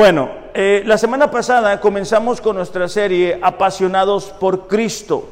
Bueno, eh, la semana pasada comenzamos con nuestra serie Apasionados por Cristo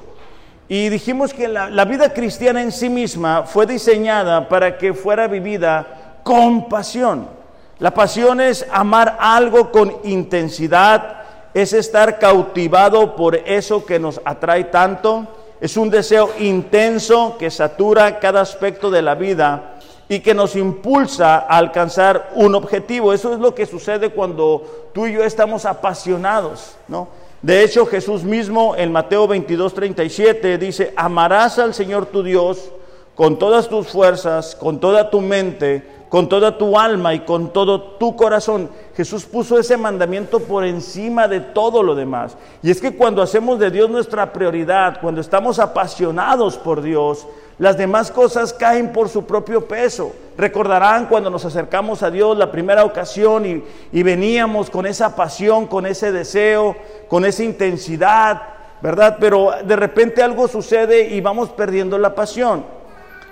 y dijimos que la, la vida cristiana en sí misma fue diseñada para que fuera vivida con pasión. La pasión es amar algo con intensidad, es estar cautivado por eso que nos atrae tanto, es un deseo intenso que satura cada aspecto de la vida y que nos impulsa a alcanzar un objetivo. Eso es lo que sucede cuando tú y yo estamos apasionados, ¿no? De hecho, Jesús mismo en Mateo 22, 37 dice, amarás al Señor tu Dios con todas tus fuerzas, con toda tu mente, con toda tu alma y con todo tu corazón. Jesús puso ese mandamiento por encima de todo lo demás. Y es que cuando hacemos de Dios nuestra prioridad, cuando estamos apasionados por Dios, las demás cosas caen por su propio peso. Recordarán cuando nos acercamos a Dios la primera ocasión y, y veníamos con esa pasión, con ese deseo, con esa intensidad, ¿verdad? Pero de repente algo sucede y vamos perdiendo la pasión.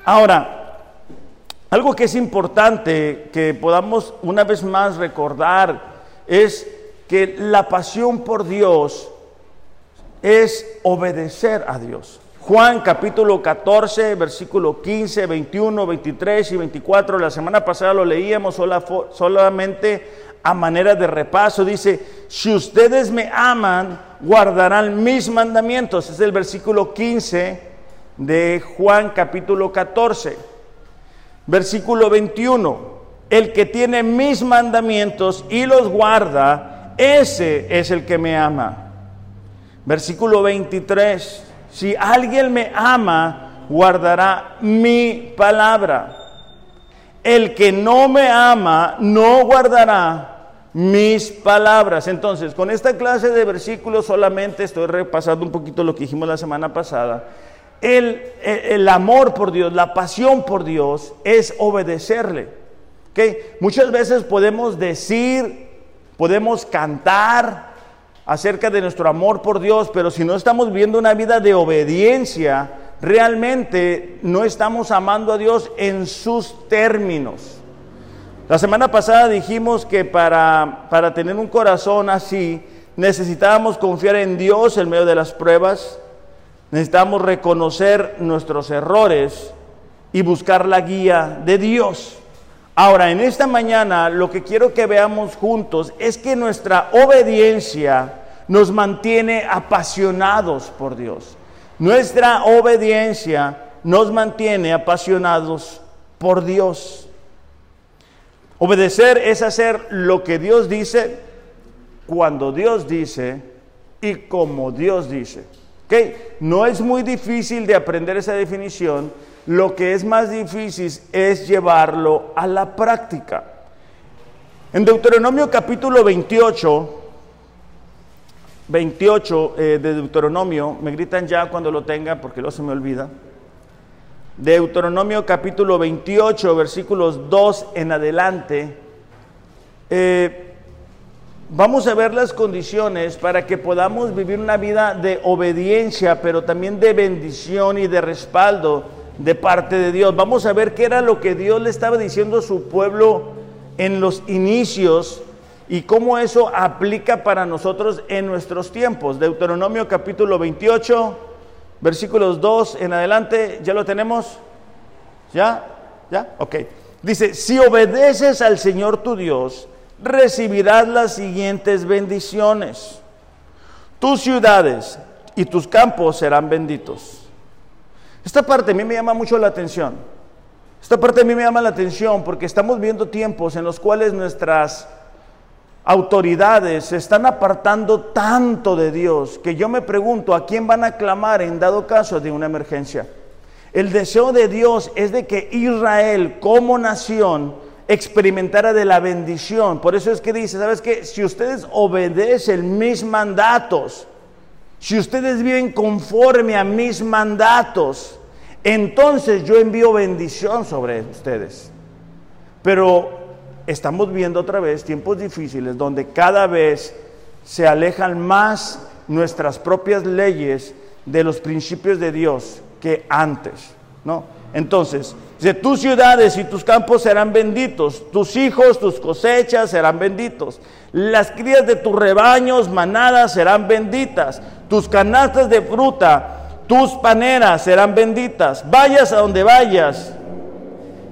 Ahora, algo que es importante que podamos una vez más recordar es que la pasión por Dios es obedecer a Dios. Juan capítulo 14, versículo 15, 21, 23 y 24, la semana pasada lo leíamos solamente a manera de repaso. Dice, si ustedes me aman, guardarán mis mandamientos. Es el versículo 15 de Juan capítulo 14. Versículo 21, el que tiene mis mandamientos y los guarda, ese es el que me ama. Versículo 23, si alguien me ama, guardará mi palabra. El que no me ama, no guardará mis palabras. Entonces, con esta clase de versículos solamente estoy repasando un poquito lo que dijimos la semana pasada. El, amor por Dios, la pasión por Dios es obedecerle. ¿okay? Muchas veces podemos decir, podemos cantar, acerca de nuestro amor por Dios, pero si no estamos viendo una vida de obediencia, realmente no estamos amando a Dios en sus términos. La semana pasada dijimos que para, para tener un corazón así, necesitábamos confiar en Dios en medio de las pruebas, necesitamos reconocer nuestros errores y buscar la guía de Dios. Ahora, en esta mañana lo que quiero que veamos juntos es que nuestra obediencia nos mantiene apasionados por Dios. Nuestra obediencia nos mantiene apasionados por Dios. Obedecer es hacer lo que Dios dice, cuando Dios dice y como Dios dice. ¿Okay? No es muy difícil de aprender esa definición lo que es más difícil es llevarlo a la práctica. En Deuteronomio capítulo 28, 28 eh, de Deuteronomio, me gritan ya cuando lo tenga porque luego se me olvida. Deuteronomio capítulo 28, versículos 2 en adelante. Eh, vamos a ver las condiciones para que podamos vivir una vida de obediencia, pero también de bendición y de respaldo de parte de Dios. Vamos a ver qué era lo que Dios le estaba diciendo a su pueblo en los inicios y cómo eso aplica para nosotros en nuestros tiempos. Deuteronomio capítulo 28, versículos 2 en adelante, ¿ya lo tenemos? ¿Ya? ¿Ya? Ok. Dice, si obedeces al Señor tu Dios, recibirás las siguientes bendiciones. Tus ciudades y tus campos serán benditos esta parte a mí me llama mucho la atención. Esta parte a mí me llama la atención porque estamos viendo tiempos en los cuales nuestras autoridades se están apartando tanto de Dios que yo me pregunto a quién van a clamar en dado caso de una emergencia. El deseo de Dios es de que Israel como nación experimentara de la bendición. Por eso es que dice, ¿sabes qué? Si ustedes obedecen mis mandatos, si ustedes viven conforme a mis mandatos, entonces yo envío bendición sobre ustedes. Pero estamos viendo otra vez tiempos difíciles donde cada vez se alejan más nuestras propias leyes de los principios de Dios que antes, ¿no? Entonces, dice, tus ciudades y tus campos serán benditos, tus hijos, tus cosechas serán benditos, las crías de tus rebaños, manadas serán benditas, tus canastas de fruta, tus paneras serán benditas, vayas a donde vayas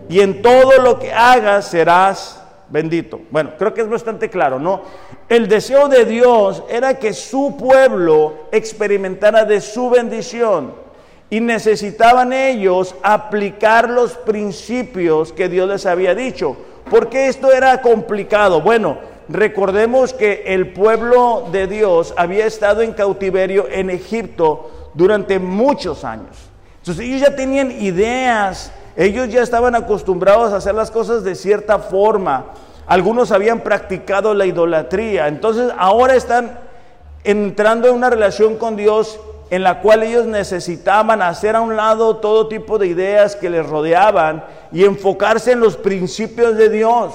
y en todo lo que hagas serás bendito. Bueno, creo que es bastante claro, ¿no? El deseo de Dios era que su pueblo experimentara de su bendición y necesitaban ellos aplicar los principios que Dios les había dicho. ¿Por qué esto era complicado? Bueno, recordemos que el pueblo de Dios había estado en cautiverio en Egipto durante muchos años. Entonces ellos ya tenían ideas, ellos ya estaban acostumbrados a hacer las cosas de cierta forma. Algunos habían practicado la idolatría. Entonces ahora están entrando en una relación con Dios en la cual ellos necesitaban hacer a un lado todo tipo de ideas que les rodeaban y enfocarse en los principios de Dios.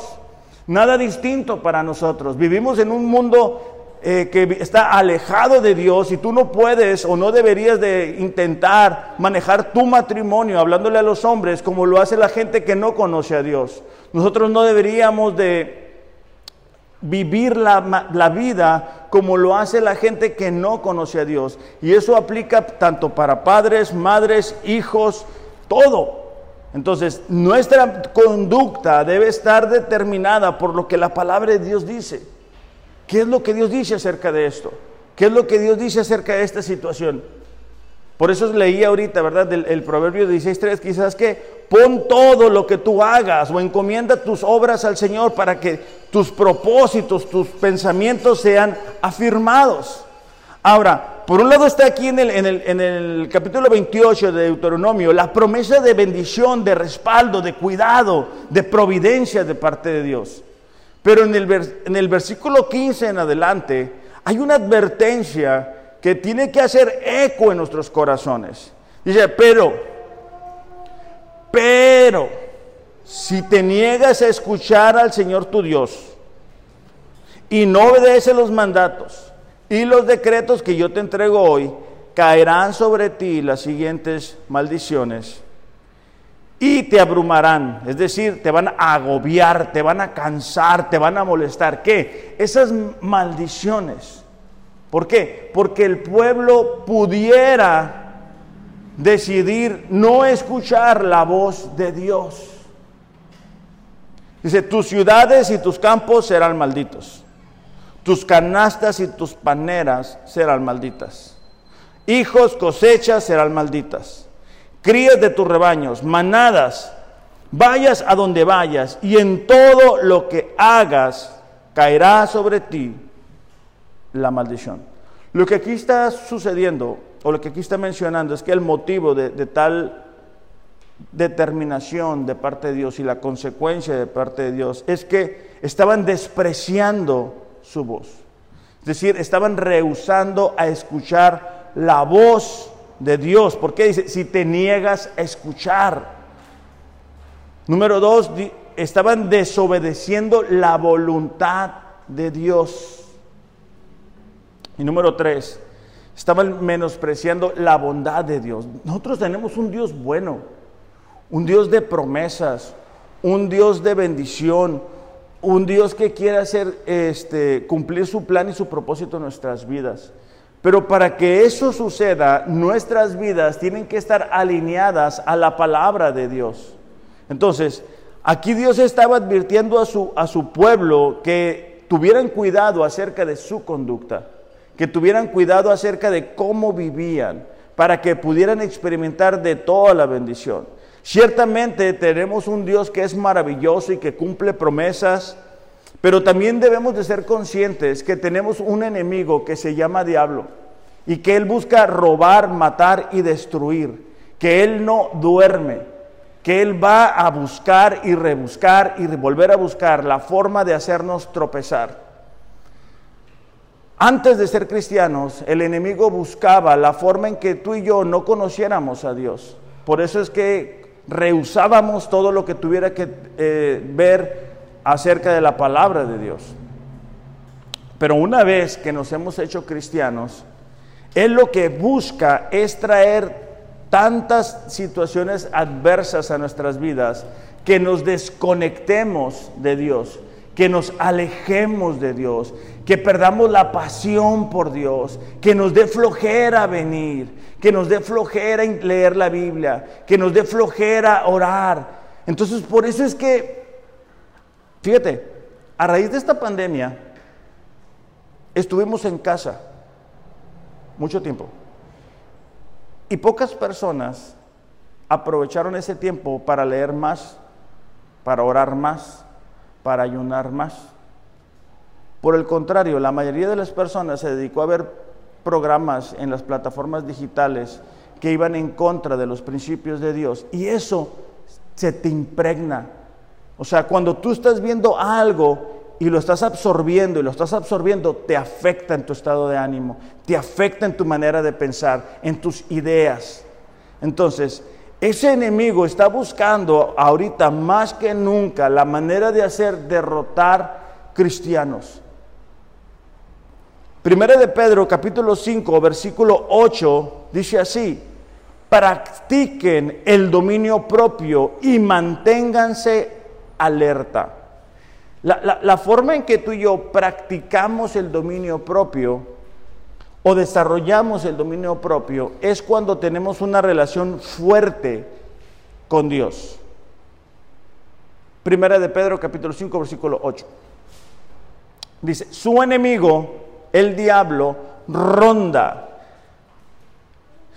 Nada distinto para nosotros. Vivimos en un mundo eh, que está alejado de Dios y tú no puedes o no deberías de intentar manejar tu matrimonio hablándole a los hombres como lo hace la gente que no conoce a Dios. Nosotros no deberíamos de vivir la, vida como lo hace la gente que no conoce a Dios. Y eso aplica tanto para padres, madres, hijos, todo. Entonces, nuestra conducta debe estar determinada por lo que la palabra de Dios dice. ¿Qué es lo que Dios dice acerca de esto? ¿Qué es lo que Dios dice acerca de esta situación? Por eso leía ahorita, ¿verdad? El, el proverbio 16.3, quizás que Pon todo lo que tú hagas o encomienda tus obras al Señor para que tus propósitos, tus pensamientos sean afirmados. Ahora, por un lado está aquí en el, capítulo 28 de Deuteronomio la promesa de bendición, de respaldo, de cuidado, de providencia de parte de Dios. Pero en el, en el versículo 15 en adelante hay una advertencia que tiene que hacer eco en nuestros corazones. Dice, pero pero si te niegas a escuchar al Señor tu Dios y no obedeces los mandatos y los decretos que yo te entrego hoy, caerán sobre ti las siguientes maldiciones y te abrumarán, es decir, te van a agobiar, te van a cansar, te van a molestar. ¿Qué? Esas maldiciones. ¿Por qué? Porque el pueblo pudiera decidir no escuchar la voz de Dios. Dice, tus ciudades y tus campos serán malditos. Tus canastas y tus paneras serán malditas. Hijos, cosechas serán malditas. Crías de tus rebaños, manadas, vayas a donde vayas y en todo lo que hagas caerá sobre ti la maldición. Lo que aquí está sucediendo o lo que aquí está mencionando es que el motivo de, tal determinación de parte de Dios y la consecuencia de parte de Dios es que estaban despreciando su voz. Es decir, estaban rehusando a escuchar la voz de Dios. ¿Por qué dice? Si te niegas a escuchar. Número dos, estaban desobedeciendo la voluntad de Dios. Y número tres, estaban menospreciando la bondad de Dios. Nosotros tenemos un Dios bueno, un Dios de promesas, un Dios de bendición, un Dios que quiere hacer este, cumplir su plan y su propósito en nuestras vidas. Pero para que eso suceda, nuestras vidas tienen que estar alineadas a la palabra de Dios. Entonces, aquí Dios estaba advirtiendo a su, a su pueblo que tuvieran cuidado acerca de su conducta que tuvieran cuidado acerca de cómo vivían, para que pudieran experimentar de toda la bendición. Ciertamente tenemos un Dios que es maravilloso y que cumple promesas, pero también debemos de ser conscientes que tenemos un enemigo que se llama diablo y que él busca robar, matar y destruir, que él no duerme, que él va a buscar y rebuscar y volver a buscar la forma de hacernos tropezar. Antes de ser cristianos, el enemigo buscaba la forma en que tú y yo no conociéramos a Dios. Por eso es que rehusábamos todo lo que tuviera que eh, ver acerca de la palabra de Dios. Pero una vez que nos hemos hecho cristianos, Él lo que busca es traer tantas situaciones adversas a nuestras vidas que nos desconectemos de Dios, que nos alejemos de Dios, que perdamos la pasión por Dios, que nos dé flojera venir, que nos dé flojera leer la Biblia, que nos dé flojera orar. Entonces, por eso es que, fíjate, a raíz de esta pandemia, estuvimos en casa mucho tiempo. Y pocas personas aprovecharon ese tiempo para leer más, para orar más, para ayunar más. Por el contrario, la mayoría de las personas se dedicó a ver programas en las plataformas digitales que iban en contra de los principios de Dios. Y eso se te impregna. O sea, cuando tú estás viendo algo y lo estás absorbiendo y lo estás absorbiendo, te afecta en tu estado de ánimo, te afecta en tu manera de pensar, en tus ideas. Entonces, ese enemigo está buscando ahorita más que nunca la manera de hacer derrotar cristianos. Primera de Pedro capítulo 5 versículo 8 dice así, practiquen el dominio propio y manténganse alerta. La, forma en que tú y yo practicamos el dominio propio o desarrollamos el dominio propio es cuando tenemos una relación fuerte con Dios. Primera de Pedro capítulo 5 versículo 8. Dice, su enemigo, el diablo, ronda.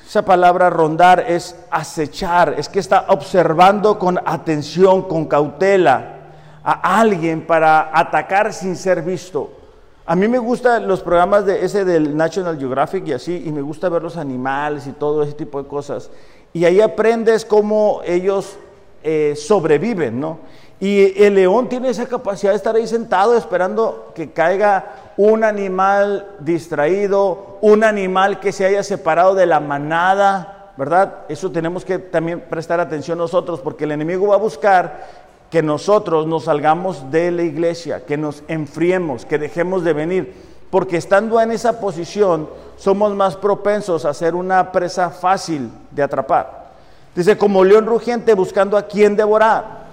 Esa palabra rondar es acechar, es que está observando con atención, con cautela a alguien para atacar sin ser visto. A mí me gustan los programas de ese del National Geographic y así, y me gusta ver los animales y todo ese tipo de cosas. Y ahí aprendes cómo ellos eh, sobreviven, ¿no? Y el león tiene esa capacidad de estar ahí sentado esperando que caiga un animal distraído, un animal que se haya separado de la manada, ¿verdad? Eso tenemos que también prestar atención nosotros, porque el enemigo va a buscar que nosotros nos salgamos de la iglesia, que nos enfriemos, que dejemos de venir, porque estando en esa posición somos más propensos a ser una presa fácil de atrapar. Dice, como león rugiente buscando a quien devorar,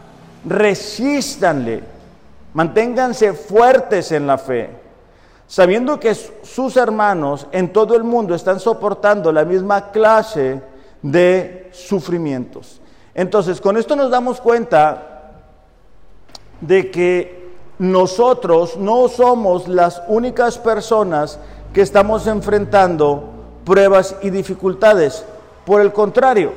resístanle, manténganse fuertes en la fe, sabiendo que sus hermanos en todo el mundo están soportando la misma clase de sufrimientos. Entonces, con esto nos damos cuenta de que nosotros no somos las únicas personas que estamos enfrentando pruebas y dificultades. Por el contrario,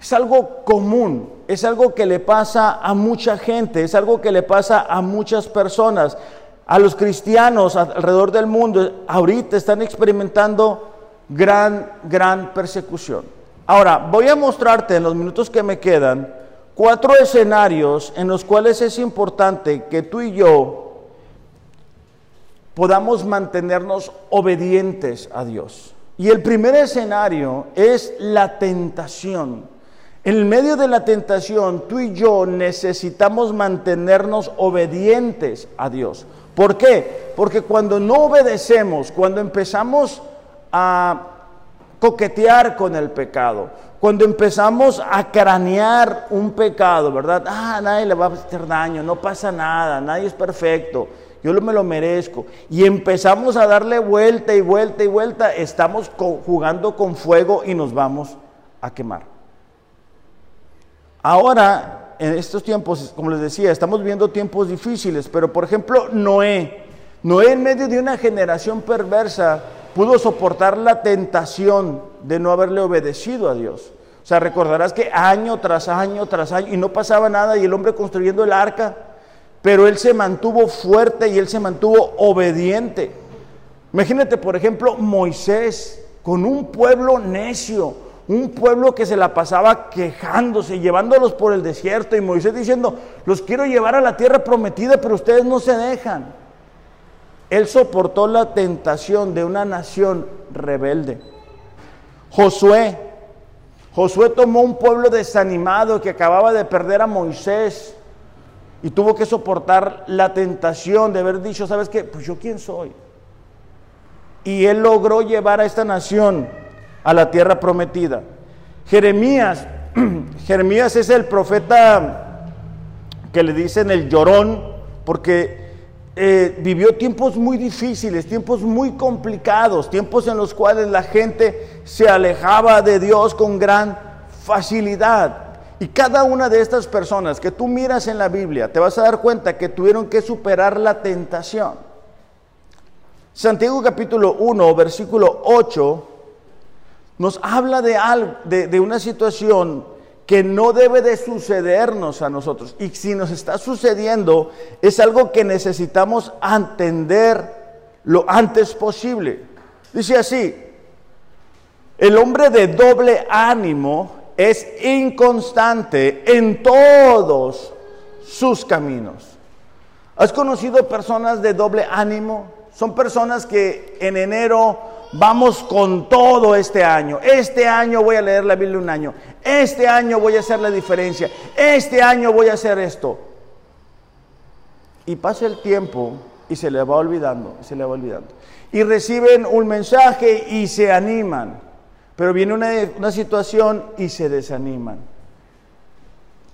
es algo común, es algo que le pasa a mucha gente, es algo que le pasa a muchas personas. A los cristianos alrededor del mundo ahorita están experimentando gran, gran persecución. Ahora, voy a mostrarte en los minutos que me quedan cuatro escenarios en los cuales es importante que tú y yo podamos mantenernos obedientes a Dios. Y el primer escenario es la tentación. En medio de la tentación, tú y yo necesitamos mantenernos obedientes a Dios. ¿Por qué? Porque cuando no obedecemos, cuando empezamos a coquetear con el pecado, cuando empezamos a cranear un pecado, ¿verdad? Ah, nadie le va a hacer daño, no pasa nada, nadie es perfecto, yo me lo merezco. Y empezamos a darle vuelta y vuelta y vuelta, estamos jugando con fuego y nos vamos a quemar. Ahora, en estos tiempos, como les decía, estamos viendo tiempos difíciles, pero por ejemplo, Noé, Noé en medio de una generación perversa, pudo soportar la tentación de no haberle obedecido a Dios. O sea, recordarás que año tras año tras año y no pasaba nada y el hombre construyendo el arca, pero él se mantuvo fuerte y él se mantuvo obediente. Imagínate, por ejemplo, Moisés con un pueblo necio, un pueblo que se la pasaba quejándose, llevándolos por el desierto y Moisés diciendo, los quiero llevar a la tierra prometida, pero ustedes no se dejan. Él soportó la tentación de una nación rebelde. Josué, Josué tomó un pueblo desanimado que acababa de perder a Moisés y tuvo que soportar la tentación de haber dicho, ¿sabes qué? Pues yo quién soy. Y él logró llevar a esta nación a la tierra prometida. Jeremías, Jeremías es el profeta que le dicen el llorón, porque eh, vivió tiempos muy difíciles, tiempos muy complicados, tiempos en los cuales la gente se alejaba de Dios con gran facilidad. Y cada una de estas personas que tú miras en la Biblia, te vas a dar cuenta que tuvieron que superar la tentación. Santiago capítulo 1, versículo 8, nos habla de, algo, de, de una situación que no debe de sucedernos a nosotros. Y si nos está sucediendo, es algo que necesitamos entender lo antes posible. Dice así, el hombre de doble ánimo es inconstante en todos sus caminos. ¿Has conocido personas de doble ánimo? Son personas que en enero vamos con todo este año. Este año voy a leer la Biblia un año. Este año voy a hacer la diferencia. Este año voy a hacer esto. Y pasa el tiempo y se le va olvidando, se va olvidando. Y reciben un mensaje y se animan. Pero viene una, situación y se desaniman.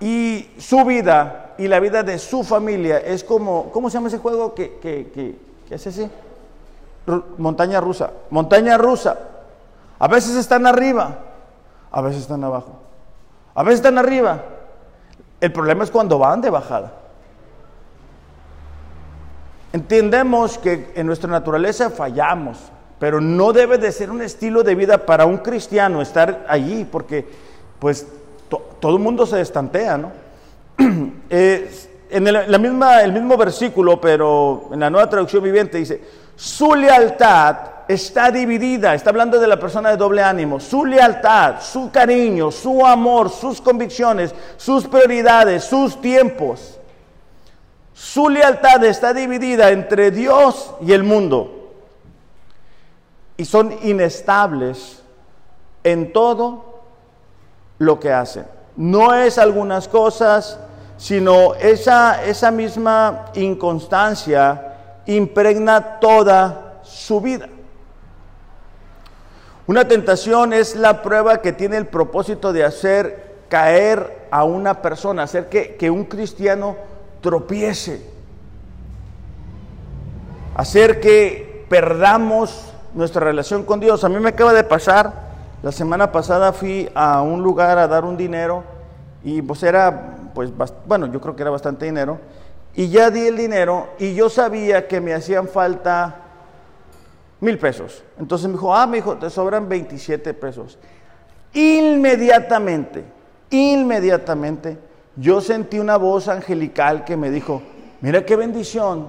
Y su vida y la vida de su familia es como, ¿cómo se llama ese juego que, que, que, que es ese? Montaña rusa, montaña rusa. A veces están arriba, a veces están abajo. A veces están arriba. El problema es cuando van de bajada. Entendemos que en nuestra naturaleza fallamos, pero no debe de ser un estilo de vida para un cristiano estar allí, porque pues todo el mundo se estantea, ¿no? en la misma, el mismo versículo, pero en la nueva traducción viviente dice, su lealtad está dividida, está hablando de la persona de doble ánimo, su lealtad, su cariño, su amor, sus convicciones, sus prioridades, sus tiempos. Su lealtad está dividida entre Dios y el mundo y son inestables en todo lo que hacen. No es algunas cosas, sino esa, esa misma inconstancia impregna toda su vida. Una tentación es la prueba que tiene el propósito de hacer caer a una persona, hacer que, que un cristiano tropiece, hacer que perdamos nuestra relación con Dios. A mí me acaba de pasar, la semana pasada fui a un lugar a dar un dinero y pues era, pues, bueno, yo creo que era bastante dinero y ya di el dinero y yo sabía que me hacían falta mil pesos. Entonces me dijo, ah, me dijo, te sobran 27 pesos. Inmediatamente, inmediatamente, yo sentí una voz angelical que me dijo, mira qué bendición,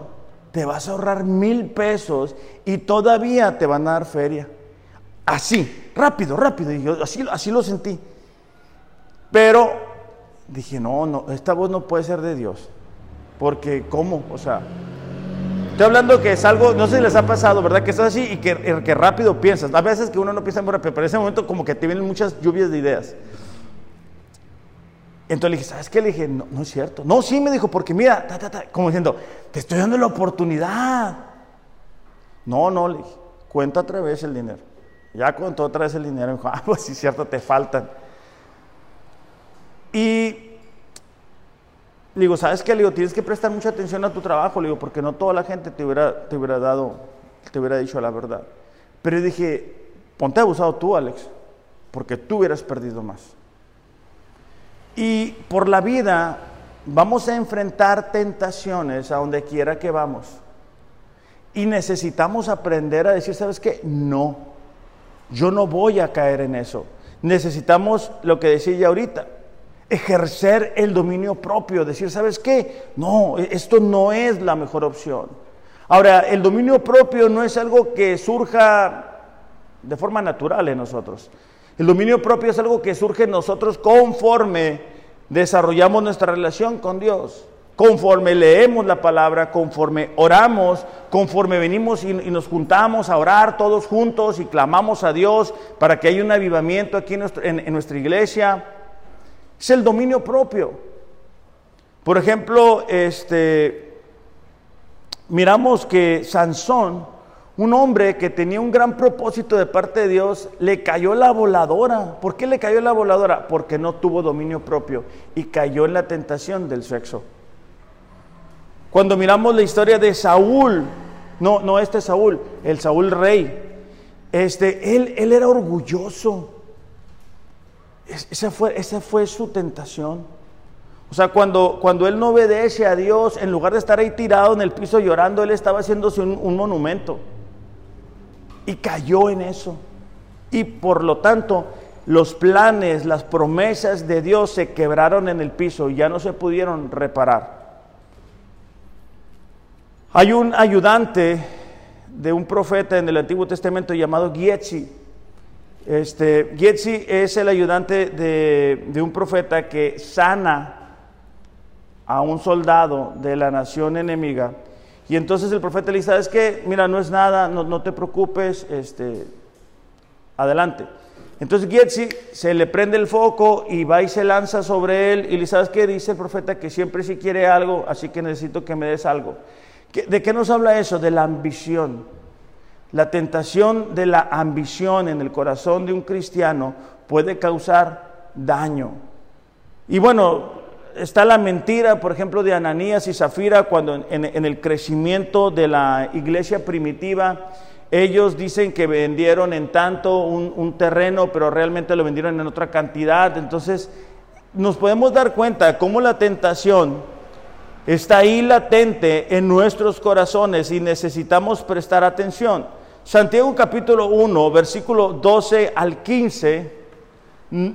te vas a ahorrar mil pesos y todavía te van a dar feria. Así, rápido, rápido, y yo así, así lo sentí. Pero dije, no, no, esta voz no puede ser de Dios. Porque, ¿cómo? O sea, estoy hablando que es algo, no sé si les ha pasado, ¿verdad? Que estás así y que, rápido piensas. A veces que uno no piensa muy rápido, pero en ese momento como que te vienen muchas lluvias de ideas. Entonces le dije, ¿sabes qué? Le dije, no, no es cierto. No, sí, me dijo, porque mira, como diciendo, te estoy dando la oportunidad. No, no, le dije, cuenta otra vez el dinero. Ya contó otra vez el dinero. Me dijo, ah, pues sí, cierto, te faltan. Y digo, ¿sabes qué? Le digo, tienes que prestar mucha atención a tu trabajo, le digo, porque no toda la gente te hubiera, te hubiera dado, te hubiera dicho la verdad. Pero dije, ponte abusado tú, Alex, porque tú hubieras perdido más. Y por la vida vamos a enfrentar tentaciones a donde quiera que vamos. Y necesitamos aprender a decir, ¿sabes qué? No, yo no voy a caer en eso. Necesitamos lo que decía ya ahorita, ejercer el dominio propio, decir, ¿sabes qué? No, esto no es la mejor opción. Ahora, el dominio propio no es algo que surja de forma natural en nosotros. El dominio propio es algo que surge en nosotros conforme desarrollamos nuestra relación con Dios, conforme leemos la palabra, conforme oramos, conforme venimos y, nos juntamos a orar todos juntos y clamamos a Dios para que haya un avivamiento aquí en nuestra iglesia es el dominio propio. Por ejemplo, este, miramos que Sansón, un hombre que tenía un gran propósito de parte de Dios, le cayó la voladora. ¿Por qué le cayó la voladora? Porque no tuvo dominio propio y cayó en la tentación del sexo. Cuando miramos la historia de Saúl, no, no este Saúl, el Saúl rey, este, él, él era orgulloso. Esa fue, esa fue su tentación. O sea, cuando, cuando él no obedece a Dios, en lugar de estar ahí tirado en el piso llorando, él estaba haciéndose un monumento y cayó en eso. Y por lo tanto, los planes, las promesas de Dios se quebraron en el piso y ya no se pudieron reparar. Hay un ayudante de un profeta en el Antiguo Testamento llamado Gietzi. Este, Gietzi es el ayudante de, un profeta que sana a un soldado de la nación enemiga y entonces el profeta le dice, ¿sabes qué? Mira, no es nada, no, te preocupes, este, adelante. Entonces Gietzi se le prende el foco y va y se lanza sobre él y le ¿sabes qué? Dice el profeta que siempre si quiere algo, así que necesito que me des algo. ¿De qué nos habla eso? De la ambición. La tentación de la ambición en el corazón de un cristiano puede causar daño. Y bueno, está la mentira, por ejemplo, de Ananías y Zafira, cuando en, el crecimiento de la iglesia primitiva, ellos dicen que vendieron en tanto un, terreno, pero realmente lo vendieron en otra cantidad. Entonces, nos podemos dar cuenta cómo la tentación está ahí latente en nuestros corazones y necesitamos prestar atención. Santiago capítulo 1, versículo 12 al 15,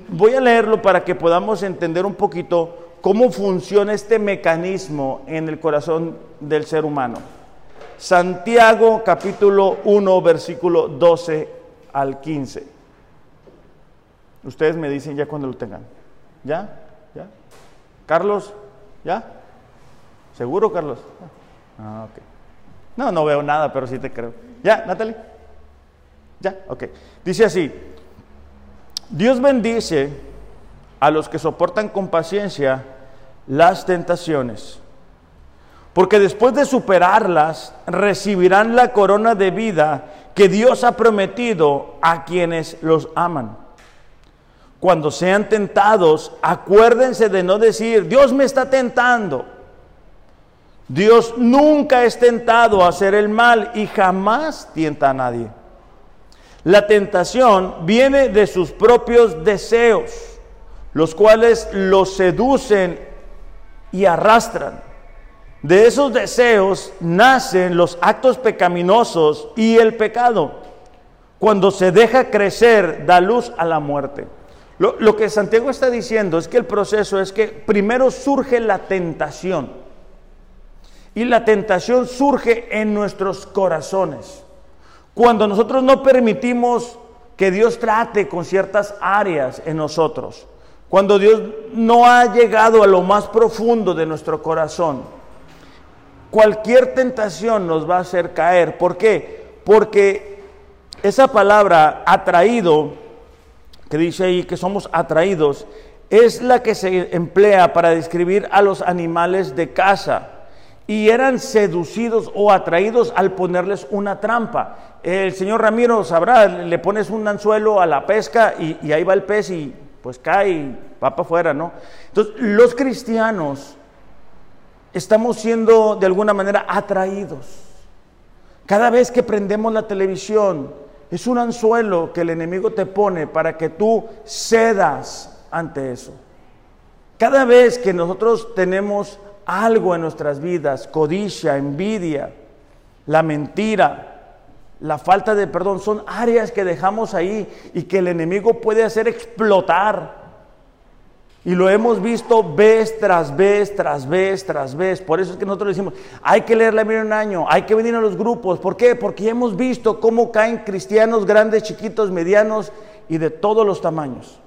voy a leerlo para que podamos entender un poquito cómo funciona este mecanismo en el corazón del ser humano. Santiago capítulo 1 versículo 12 al 15. Ustedes me dicen ya cuando lo tengan. ¿Ya? ¿Ya? Carlos, ¿ya? ¿Seguro, Carlos? Ah, ok. No, no veo nada, pero sí te creo. ¿Ya, Natalie? ¿Ya? Ok. Dice así, Dios bendice a los que soportan con paciencia las tentaciones, porque después de superarlas recibirán la corona de vida que Dios ha prometido a quienes los aman. Cuando sean tentados, acuérdense de no decir, Dios me está tentando. Dios nunca es tentado a hacer el mal y jamás tienta a nadie. La tentación viene de sus propios deseos, los cuales los seducen y arrastran. De esos deseos nacen los actos pecaminosos y el pecado. Cuando se deja crecer, da luz a la muerte. Lo, lo, que Santiago está diciendo es que el proceso es que primero surge la tentación. Y la tentación surge en nuestros corazones. Cuando nosotros no permitimos que Dios trate con ciertas áreas en nosotros. Cuando Dios no ha llegado a lo más profundo de nuestro corazón, cualquier tentación nos va a hacer caer. ¿Por qué? Porque esa palabra atraído, que dice ahí que somos atraídos, es la que se emplea para describir a los animales de casa. Y eran seducidos o atraídos al ponerles una trampa. El señor Ramiro sabrá, le pones un anzuelo a la pesca y, ahí va el pez y pues cae y va para afuera, ¿no? Entonces, los cristianos estamos siendo de alguna manera atraídos. Cada vez que prendemos la televisión, es un anzuelo que el enemigo te pone para que tú cedas ante eso. Cada vez que nosotros tenemos algo en nuestras vidas, codicia, envidia, la mentira, la falta de perdón, son áreas que dejamos ahí y que el enemigo puede hacer explotar. Y lo hemos visto vez tras vez, tras vez, tras vez. Por eso es que nosotros decimos, hay que leer la un año, hay que venir a los grupos. ¿Por qué? Porque hemos visto cómo caen cristianos grandes, chiquitos, medianos y de todos los tamaños.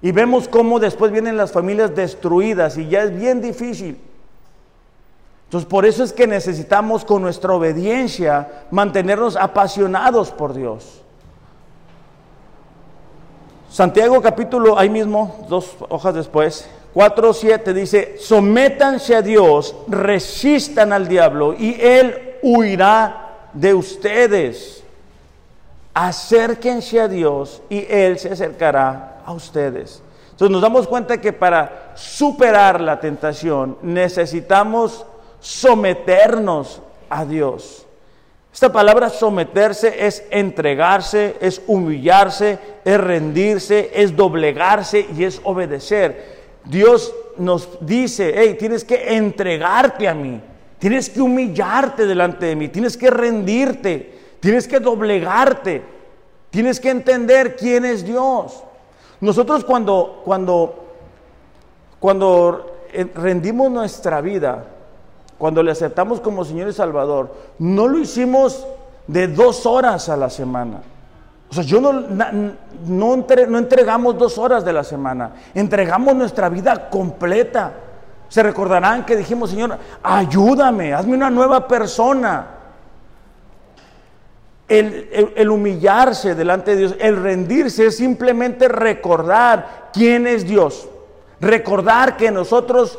Y vemos cómo después vienen las familias destruidas y ya es bien difícil. Entonces, por eso es que necesitamos con nuestra obediencia mantenernos apasionados por Dios. Santiago capítulo, ahí mismo, dos hojas después, 4, 7 dice, sométanse a Dios, resistan al diablo y él huirá de ustedes. Acérquense a Dios y Él se acercará a ustedes. Entonces nos damos cuenta que para superar la tentación necesitamos someternos a Dios. Esta palabra someterse es entregarse, es humillarse, es rendirse, es doblegarse y es obedecer. Dios nos dice, hey, tienes que entregarte a mí, tienes que humillarte delante de mí, tienes que rendirte, tienes que doblegarte, tienes que entender quién es Dios. Nosotros cuando, cuando, cuando rendimos nuestra vida, cuando le aceptamos como Señor y Salvador, no lo hicimos de dos horas a la semana. O sea, yo no, no, entregamos dos horas de la semana, entregamos nuestra vida completa. Se recordarán que dijimos, Señor, ayúdame, hazme una nueva persona. el, humillarse delante de Dios, el rendirse es simplemente recordar quién es Dios. Recordar que nosotros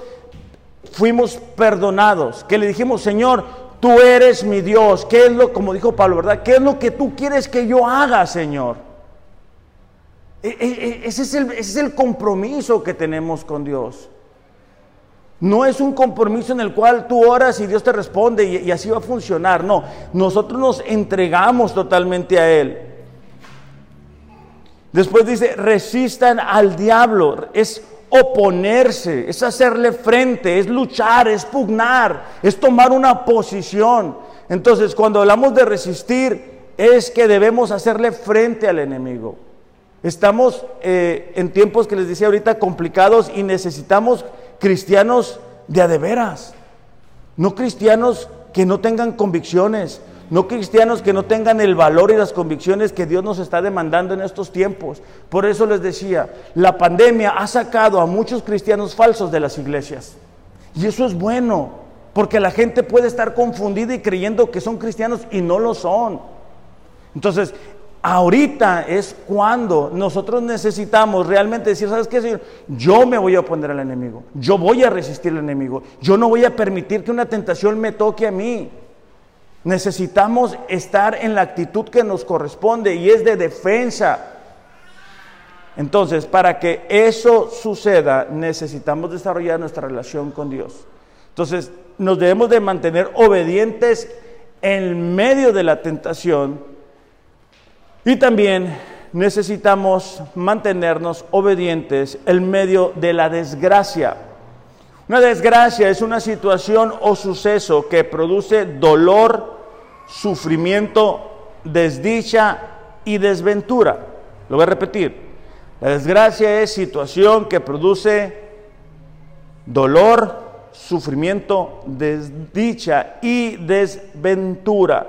fuimos perdonados, que le dijimos, Señor, tú eres mi Dios. ¿Qué es lo, como dijo Pablo, verdad? ¿Qué es lo que tú quieres que yo haga, Señor? E, e, e, ese es el, compromiso que tenemos con Dios. No es un compromiso en el cual tú oras y Dios te responde y, y, así va a funcionar. No, nosotros nos entregamos totalmente a Él. Después dice, resistan al diablo. Es oponerse, es hacerle frente, es luchar, es pugnar, es tomar una posición. Entonces, cuando hablamos de resistir, es que debemos hacerle frente al enemigo. Estamos eh, en tiempos que les decía ahorita complicados y necesitamos cristianos de adeveras, no cristianos que no tengan convicciones, no cristianos que no tengan el valor y las convicciones que Dios nos está demandando en estos tiempos. Por eso les decía, la pandemia ha sacado a muchos cristianos falsos de las iglesias. Y eso es bueno, porque la gente puede estar confundida y creyendo que son cristianos y no lo son. Entonces, ahorita es cuando nosotros necesitamos realmente decir, ¿sabes qué, Señor? Yo me voy a oponer al enemigo, yo voy a resistir al enemigo, yo no voy a permitir que una tentación me toque a mí. Necesitamos estar en la actitud que nos corresponde y es de defensa. Entonces, para que eso suceda, necesitamos desarrollar nuestra relación con Dios. Entonces, nos debemos de mantener obedientes en medio de la tentación y también necesitamos mantenernos obedientes en medio de la desgracia. Una desgracia es una situación o suceso que produce dolor, sufrimiento, desdicha y desventura. Lo voy a repetir. La desgracia es situación que produce dolor, sufrimiento, desdicha y desventura.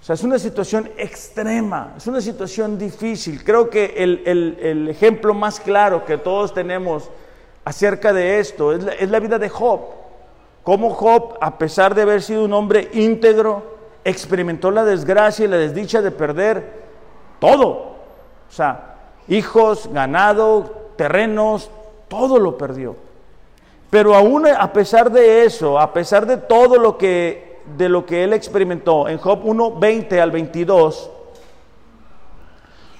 O sea, es una situación extrema, es una situación difícil. Creo que el, ejemplo más claro que todos tenemos acerca de esto es es la vida de Job. Cómo Job, a pesar de haber sido un hombre íntegro, experimentó la desgracia y la desdicha de perder todo. O sea, hijos, ganado, terrenos, todo lo perdió. Pero aún a pesar de eso, a pesar de todo lo que de lo que él experimentó en Job 1 20 al 22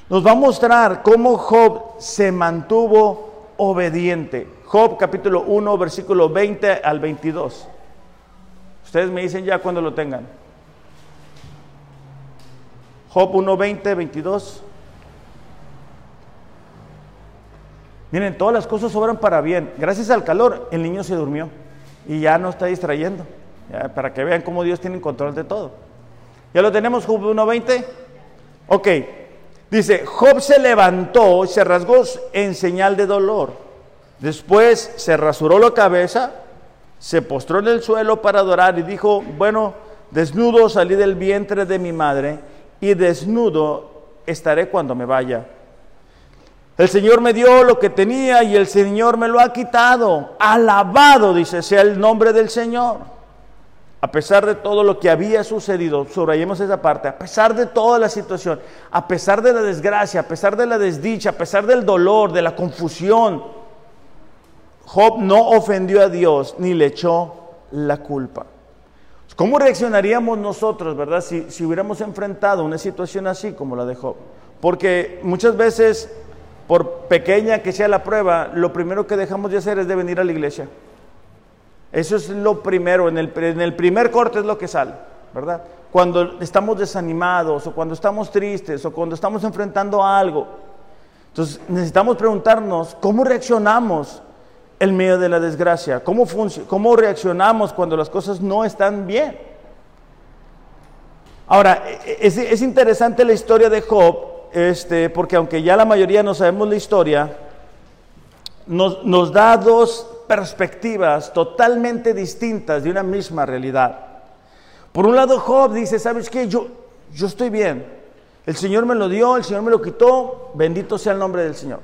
nos va a mostrar cómo Job se mantuvo obediente. Job capítulo 1, versículo 20 al 22. Ustedes me dicen ya cuando lo tengan. Job 1, 20, 22. Miren, todas las cosas sobran para bien. Gracias al calor, el niño se durmió y ya no está distrayendo. para que vean cómo Dios tiene control de todo. ¿Ya lo tenemos, Job 1.20? Ok. Dice, Job se levantó y se rasgó en señal de dolor. Después se rasuró la cabeza, se postró en el suelo para adorar y dijo, bueno, desnudo salí del vientre de mi madre y desnudo estaré cuando me vaya. El Señor me dio lo que tenía y el Señor me lo ha quitado. Alabado, dice, sea el nombre del Señor. A pesar de todo lo que había sucedido, subrayemos esa parte, a pesar de toda la situación, a pesar de la desgracia, a pesar de la desdicha, a pesar del dolor, de la confusión, Job no ofendió a Dios ni le echó la culpa. ¿Cómo reaccionaríamos nosotros, verdad, si, si hubiéramos enfrentado una situación así como la de Job? Porque muchas veces, por pequeña que sea la prueba, lo primero que dejamos de hacer es de venir a la iglesia. Eso es lo primero, en el, en el primer corte es lo que sale, ¿verdad? Cuando estamos desanimados o cuando estamos tristes o cuando estamos enfrentando algo. Entonces necesitamos preguntarnos cómo reaccionamos en medio de la desgracia, cómo, cómo reaccionamos cuando las cosas no están bien. Ahora, e, e, es, interesante la historia de Job, este, porque aunque ya la mayoría no sabemos la historia, nos, nos da dos perspectivas totalmente distintas de una misma realidad. Por un lado, Job dice, ¿sabes qué? Yo, yo estoy bien. El Señor me lo dio, el Señor me lo quitó, bendito sea el nombre del Señor.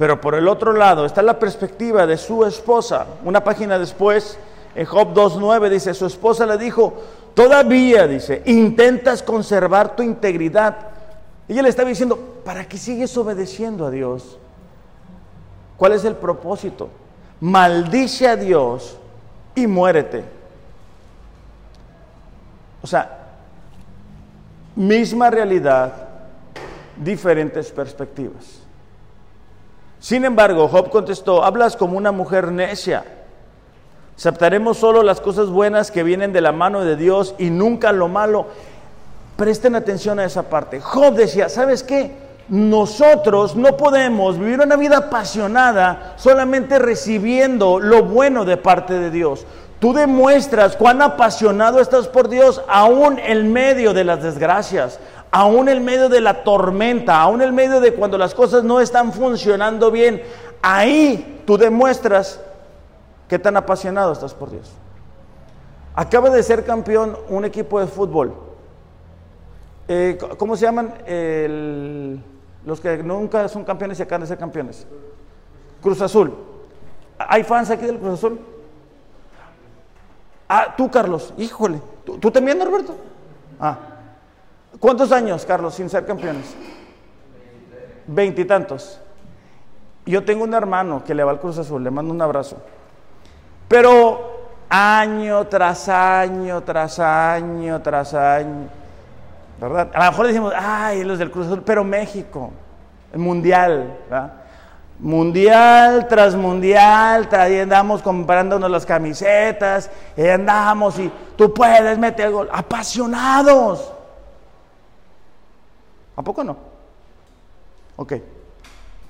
Pero por el otro lado está la perspectiva de su esposa. Una página después, en Job 2.9 dice, su esposa le dijo, todavía, dice, intentas conservar tu integridad. Y ella le estaba diciendo, ¿para qué sigues obedeciendo a Dios? ¿Cuál es el propósito? Maldice a Dios y muérete. O sea, misma realidad, diferentes perspectivas. Sin embargo, Job contestó, hablas como una mujer necia. Aceptaremos solo las cosas buenas que vienen de la mano de Dios y nunca lo malo. Presten atención a esa parte. Job decía, ¿sabes qué? Nosotros no podemos vivir una vida apasionada solamente recibiendo lo bueno de parte de Dios. Tú demuestras cuán apasionado estás por Dios aún en medio de las desgracias, aún en medio de la tormenta, aún en medio de cuando las cosas no están funcionando bien, ahí tú demuestras qué tan apasionado estás por Dios. Acaba de ser campeón un equipo de fútbol. Eh, ¿Cómo se llaman? los que nunca son campeones y acaban de ser campeones. Cruz Azul. ¿Hay fans aquí del Cruz Azul? Ah, tú, Carlos. Híjole. ¿Tú, ¿tú también, Norberto? Ah. ¿Cuántos años, Carlos, sin ser campeones? Veintitantos. Yo tengo un hermano que le va al Cruz Azul, le mando un abrazo. Pero año tras año, tras año, tras año, ¿verdad? A lo mejor decimos, ay, los del Cruz Azul, pero México, el mundial, ¿verdad? Mundial tras mundial, ahí andamos comprándonos las camisetas, y andamos y tú puedes meter gol, apasionados. ¿A poco no? Ok.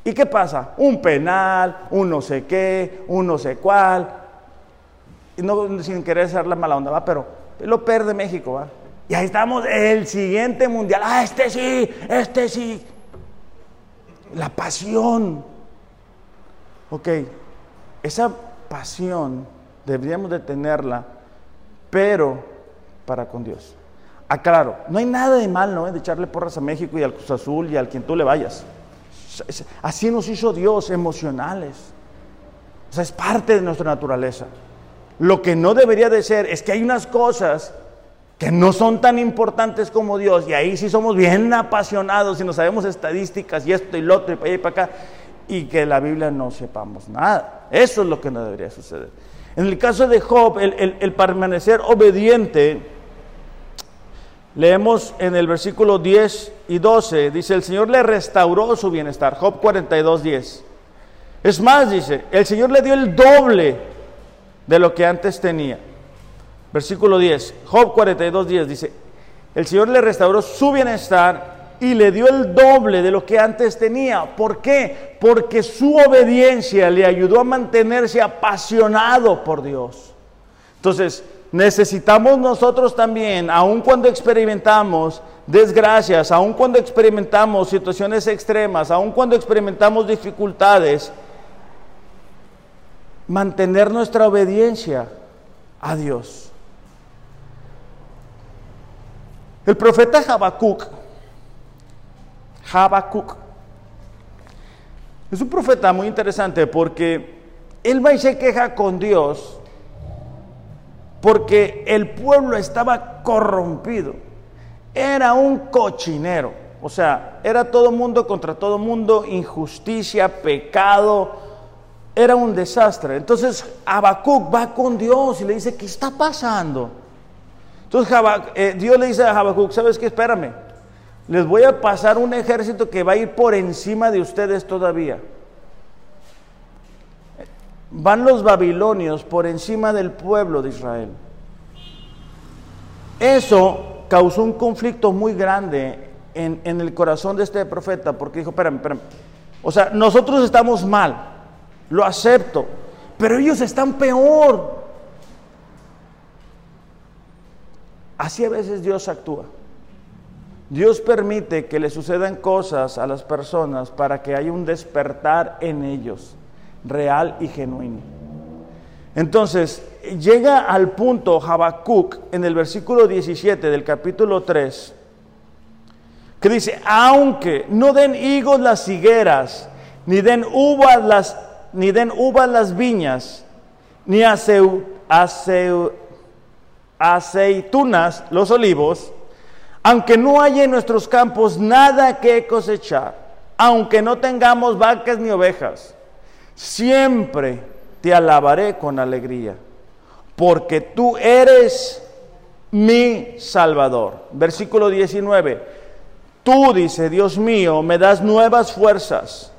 ¿Y qué pasa? Un penal, un no sé qué, un no sé cuál. Y no sin querer ser la mala onda, va, pero lo pierde México, va. Y ahí estamos, el siguiente mundial. Ah, este sí, este sí. La pasión. Ok, esa pasión deberíamos de tenerla, pero para con Dios. Aclaro, no hay nada de mal, ¿no? De echarle porras a México y al Cruz Azul y al quien tú le vayas. Así nos hizo Dios, emocionales. O sea, es parte de nuestra naturaleza. Lo que no debería de ser es que hay unas cosas que no son tan importantes como Dios y ahí sí somos bien apasionados y no sabemos estadísticas y esto y lo otro y para allá y para acá y que la Biblia no sepamos nada. Eso es lo que no debería suceder. En el caso de Job, el permanecer obediente Leemos en el versículo 10 y 12, dice, el Señor le restauró su bienestar. Job 42, 10. Es más, dice, el Señor le dio el doble de lo que antes tenía. Versículo 10, Job 42, 10 dice, el Señor le restauró su bienestar y le dio el doble de lo que antes tenía. ¿Por qué? Porque su obediencia le ayudó a mantenerse apasionado por Dios. Entonces, necesitamos nosotros también, aun cuando experimentamos desgracias, aun cuando experimentamos situaciones extremas, aun cuando experimentamos dificultades, mantener nuestra obediencia a Dios. El profeta Habacuc, Habacuc, es un profeta muy interesante porque él va y se queja con Dios porque el pueblo estaba corrompido. Era un cochinero. O sea, era todo mundo contra todo mundo, injusticia, pecado. Era un desastre. Entonces Habacuc va con Dios y le dice, ¿qué está pasando? Entonces eh, Dios le dice a Habacuc, ¿sabes qué? Espérame, les voy a pasar un ejército que va a ir por encima de ustedes todavía. Van los babilonios por encima del pueblo de Israel. Eso causó un conflicto muy grande en, en el corazón de este profeta, porque dijo, espérame, espérame. O sea, nosotros estamos mal, lo acepto, pero ellos están peor. Así a veces Dios actúa. Dios permite que le sucedan cosas a las personas para que haya un despertar en ellos, real y genuino. Entonces, llega al punto Habacuc en el versículo 17 del capítulo 3, que dice, aunque no den higos las higueras, ni den uvas las, ni den uvas las viñas, ni aseu, aseu, aceitunas, los olivos, aunque no haya en nuestros campos nada que cosechar, aunque no tengamos vacas ni ovejas, siempre te alabaré con alegría, porque tú eres mi Salvador. Versículo 19. Tú, dice Dios mío, me das nuevas fuerzas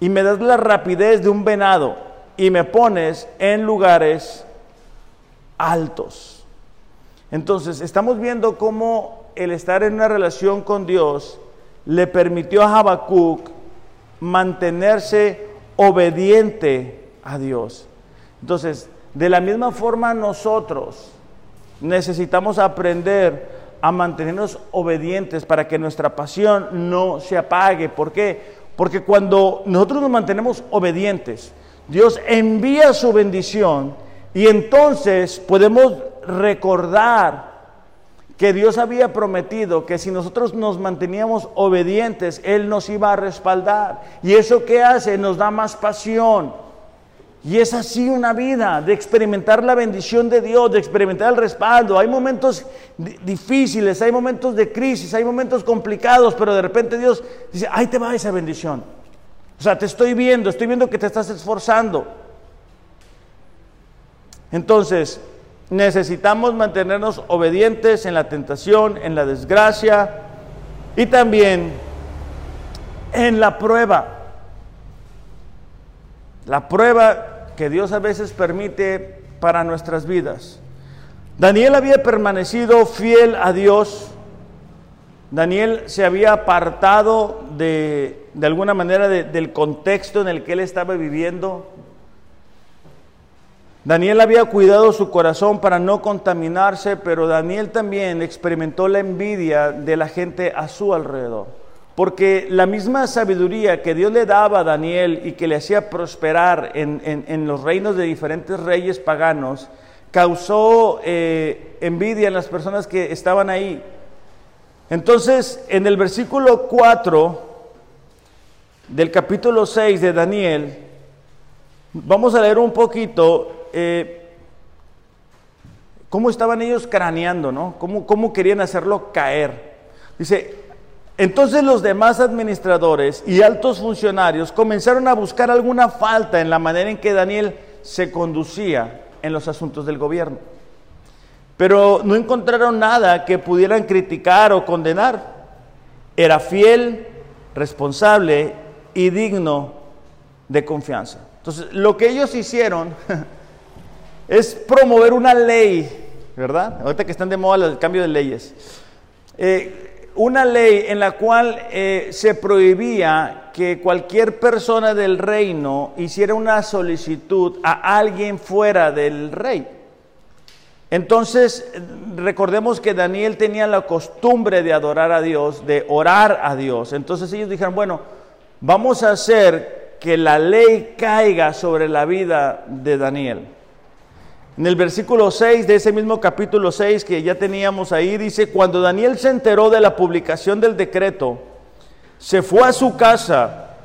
y me das la rapidez de un venado y me pones en lugares altos. Entonces, estamos viendo cómo el estar en una relación con Dios le permitió a Habacuc mantenerse obediente a Dios. Entonces, de la misma forma nosotros necesitamos aprender a mantenernos obedientes para que nuestra pasión no se apague. ¿Por qué? Porque cuando nosotros nos mantenemos obedientes, Dios envía su bendición y entonces podemos recordar que Dios había prometido que si nosotros nos manteníamos obedientes, Él nos iba a respaldar. ¿Y eso qué hace? Nos da más pasión. Y es así una vida de experimentar la bendición de Dios, de experimentar el respaldo. Hay momentos difíciles, hay momentos de crisis, hay momentos complicados, pero de repente Dios dice, ahí te va esa bendición. O sea, te estoy viendo, estoy viendo que te estás esforzando. Entonces, necesitamos mantenernos obedientes en la tentación, en la desgracia y también en la prueba. La prueba que Dios a veces permite para nuestras vidas. Daniel había permanecido fiel a Dios. Daniel se había apartado de, de alguna manera del contexto en el que él estaba viviendo, Daniel había cuidado su corazón para no contaminarse, pero Daniel también experimentó la envidia de la gente a su alrededor. Porque la misma sabiduría que Dios le daba a Daniel y que le hacía prosperar en, los reinos de diferentes reyes paganos, causó eh, envidia en las personas que estaban ahí. Entonces, en el versículo 4 del capítulo 6 de Daniel, vamos a leer un poquito eh, cómo estaban ellos craneando, ¿no? ¿Cómo, ¿Cómo querían hacerlo caer? Dice, entonces los demás administradores y altos funcionarios comenzaron a buscar alguna falta en la manera en que Daniel se conducía en los asuntos del gobierno. Pero no encontraron nada que pudieran criticar o condenar. Era fiel, responsable y digno de confianza. Entonces, lo que ellos hicieron es promover una ley, ¿verdad? Ahorita que están de moda el cambio de leyes. Eh, una ley en la cual eh, se prohibía que cualquier persona del reino hiciera una solicitud a alguien fuera del rey. Entonces, recordemos que Daniel tenía la costumbre de adorar a Dios, de orar a Dios. Entonces ellos dijeron, bueno, vamos a hacer que la ley caiga sobre la vida de Daniel. En el versículo 6 de ese mismo capítulo 6 que ya teníamos ahí, dice, cuando Daniel se enteró de la publicación del decreto, se fue a su casa,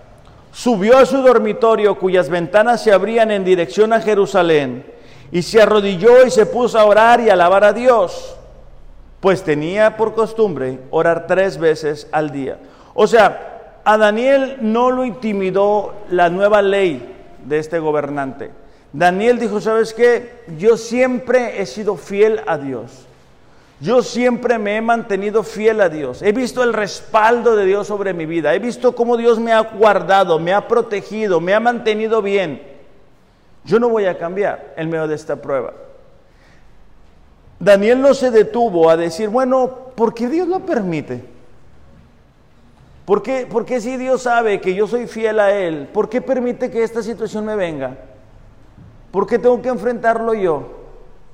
subió a su dormitorio cuyas ventanas se abrían en dirección a Jerusalén, y se arrodilló y se puso a orar y alabar a Dios, pues tenía por costumbre orar tres veces al día. O sea, a Daniel no lo intimidó la nueva ley de este gobernante. Daniel dijo, ¿sabes qué? Yo siempre he sido fiel a Dios. Yo siempre me he mantenido fiel a Dios. He visto el respaldo de Dios sobre mi vida. He visto cómo Dios me ha guardado, me ha protegido, me ha mantenido bien. Yo no voy a cambiar en medio de esta prueba. Daniel no se detuvo a decir, bueno, ¿por qué Dios lo permite? ¿Por qué, ¿Por qué si Dios sabe que yo soy fiel a Él, por qué permite que esta situación me venga? ¿Por qué tengo que enfrentarlo yo?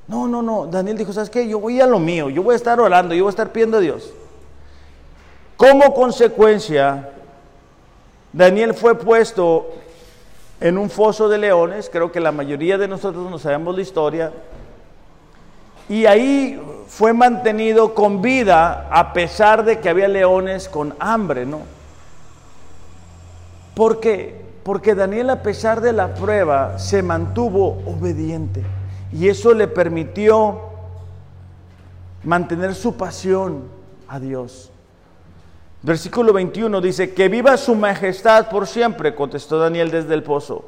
No, no, no. Daniel dijo, ¿sabes qué? Yo voy a lo mío, yo voy a estar orando, yo voy a estar pidiendo a Dios. Como consecuencia, Daniel fue puesto en un foso de leones, creo que la mayoría de nosotros no sabemos la historia, y ahí fue mantenido con vida a pesar de que había leones con hambre, ¿no? ¿Por qué? Porque Daniel a pesar de la prueba se mantuvo obediente y eso le permitió mantener su pasión a Dios. Versículo 21 dice, que viva su majestad por siempre, contestó Daniel desde el pozo.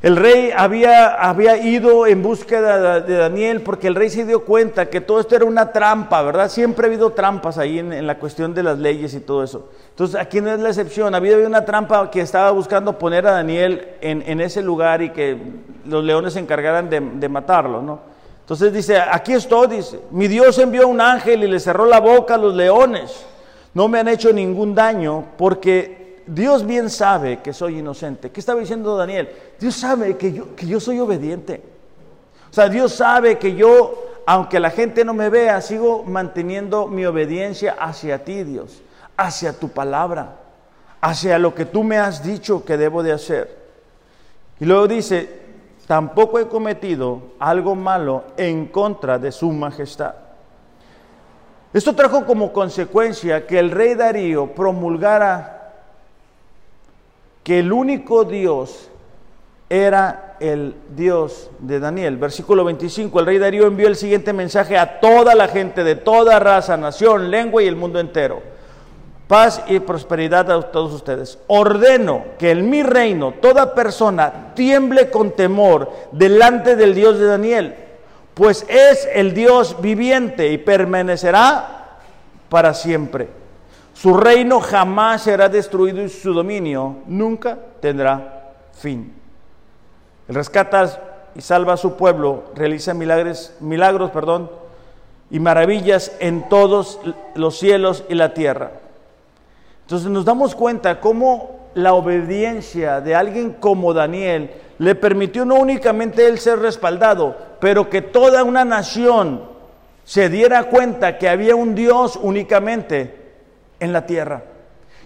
El rey había, había ido en búsqueda de Daniel porque el rey se dio cuenta que todo esto era una trampa, ¿verdad? Siempre ha habido trampas ahí en, la cuestión de las leyes y todo eso. Entonces aquí no es la excepción, había habido una trampa que estaba buscando poner a Daniel en, ese lugar y que los leones se encargaran de, de matarlo, ¿no? Entonces dice, aquí estoy, dice, mi Dios envió un ángel y le cerró la boca a los leones. No me han hecho ningún daño porque Dios bien sabe que soy inocente. ¿Qué estaba diciendo Daniel? Dios sabe que yo, que yo soy obediente. O sea, Dios sabe que yo, aunque la gente no me vea, sigo manteniendo mi obediencia hacia ti, Dios, hacia tu palabra, hacia lo que tú me has dicho que debo de hacer. Y luego dice, tampoco he cometido algo malo en contra de su majestad. Esto trajo como consecuencia que el rey Darío promulgara que el único Dios era el Dios de Daniel. Versículo 25, el rey Darío envió el siguiente mensaje a toda la gente de toda raza, nación, lengua y el mundo entero. Paz y prosperidad a todos ustedes. Ordeno que en mi reino toda persona tiemble con temor delante del Dios de Daniel, pues es el Dios viviente y permanecerá para siempre. Su reino jamás será destruido y su dominio nunca tendrá fin. Él rescata y salva a su pueblo, realiza milagros, milagros perdón, y maravillas en todos los cielos y la tierra. Entonces nos damos cuenta cómo la obediencia de alguien como Daniel le permitió no únicamente él ser respaldado, pero que toda una nación se diera cuenta que había un Dios únicamente en la tierra.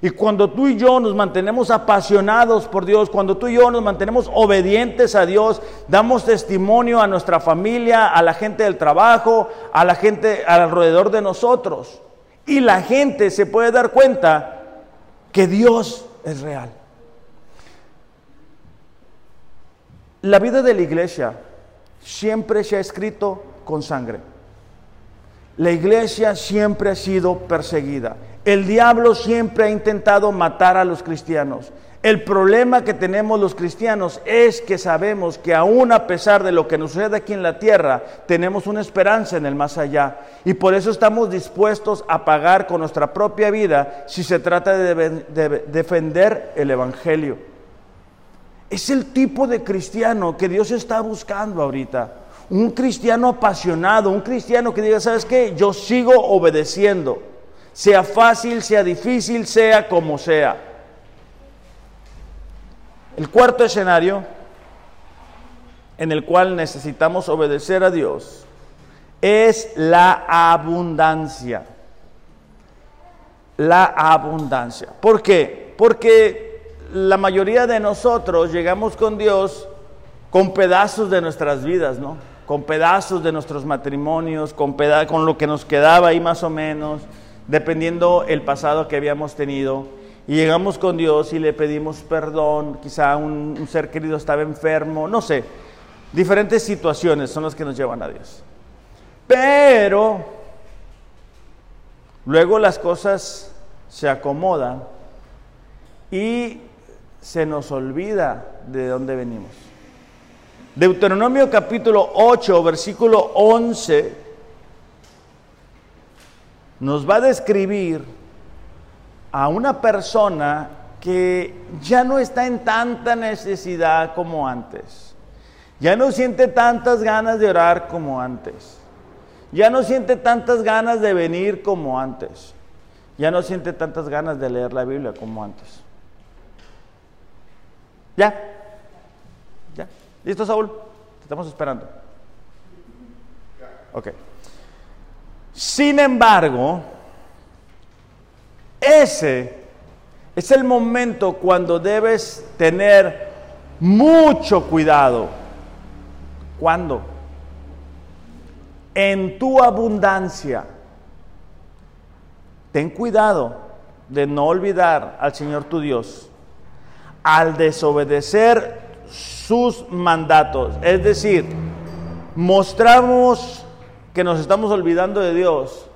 Y cuando tú y yo nos mantenemos apasionados por Dios, cuando tú y yo nos mantenemos obedientes a Dios, damos testimonio a nuestra familia, a la gente del trabajo, a la gente alrededor de nosotros. Y la gente se puede dar cuenta que Dios es real. La vida de la iglesia siempre se ha escrito con sangre. La iglesia siempre ha sido perseguida. El diablo siempre ha intentado matar a los cristianos. El problema que tenemos los cristianos es que sabemos que aún a pesar de lo que nos sucede aquí en la tierra, tenemos una esperanza en el más allá. Y por eso estamos dispuestos a pagar con nuestra propia vida si se trata de, defender el Evangelio. Es el tipo de cristiano que Dios está buscando ahorita. Un cristiano apasionado, un cristiano que diga, ¿sabes qué? Yo sigo obedeciendo sea fácil, sea difícil, sea como sea. El cuarto escenario en el cual necesitamos obedecer a Dios es la abundancia. La abundancia. ¿Por qué? Porque la mayoría de nosotros llegamos con Dios con pedazos de nuestras vidas, ¿no? Con pedazos de nuestros matrimonios, con, con lo que nos quedaba ahí más o menos dependiendo el pasado que habíamos tenido. Y llegamos con Dios y le pedimos perdón, quizá un, ser querido estaba enfermo, no sé. Diferentes situaciones son las que nos llevan a Dios. Pero luego las cosas se acomodan y se nos olvida de dónde venimos. Deuteronomio capítulo 8, versículo 11 nos va a describir a una persona que ya no está en tanta necesidad como antes. Ya no siente tantas ganas de orar como antes. Ya no siente tantas ganas de venir como antes. Ya no siente tantas ganas de leer la Biblia como antes. ¿Ya? ¿Listo, Saúl? Te estamos esperando. Ok. Sin embargo, ese es el momento cuando debes tener mucho cuidado. ¿Cuándo? En tu abundancia. Ten cuidado de no olvidar al Señor tu Dios al desobedecer sus mandatos. Es decir, mostramos que nos estamos olvidando de Dios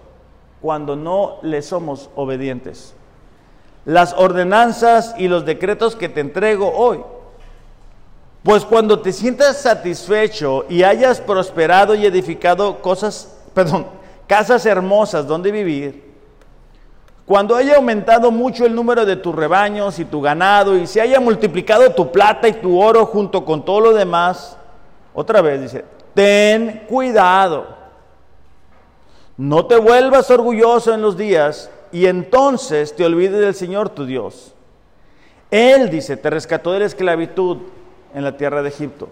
cuando no le somos obedientes. Las ordenanzas y los decretos que te entrego hoy. Pues cuando te sientas satisfecho y hayas prosperado y edificado cosas, perdón, casas hermosas donde vivir, cuando haya aumentado mucho el número de tus rebaños y tu ganado y se haya multiplicado tu plata y tu oro junto con todo lo demás, otra vez dice, ten cuidado no te vuelvas orgulloso en los días y entonces te olvides del Señor tu Dios. Él, dice, te rescató de la esclavitud en la tierra de Egipto.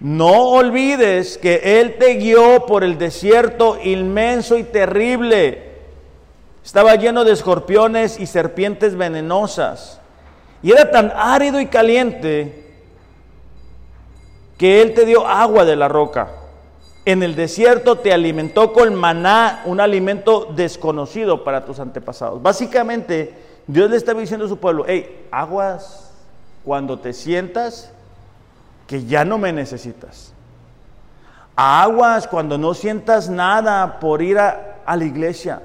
No olvides que Él te guió por el desierto inmenso y terrible. Estaba lleno de escorpiones y serpientes venenosas. Y era tan árido y caliente que Él te dio agua de la roca en el desierto te alimentó con maná, un alimento desconocido para tus antepasados. Básicamente, Dios le estaba diciendo a su pueblo, hey, aguas cuando te sientas que ya no me necesitas. Aguas cuando no sientas nada por ir a, a la iglesia.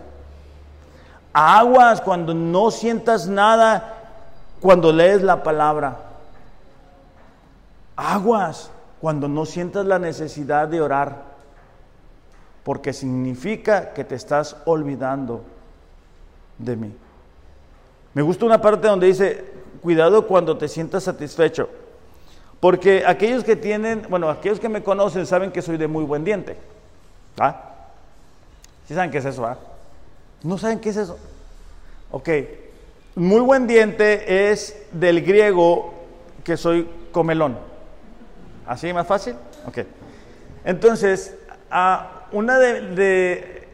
Aguas cuando no sientas nada cuando lees la palabra. Aguas cuando no sientas la necesidad de orar porque significa que te estás olvidando de mí. Me gusta una parte donde dice, cuidado cuando te sientas satisfecho, porque aquellos que tienen, bueno, aquellos que me conocen saben que soy de muy buen diente. ¿Ah? ¿Sí saben qué es eso? Ah? ¿No saben qué es eso? Ok, muy buen diente es del griego que soy comelón. ¿Así más fácil? Ok. Entonces, a una de,